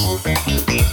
Música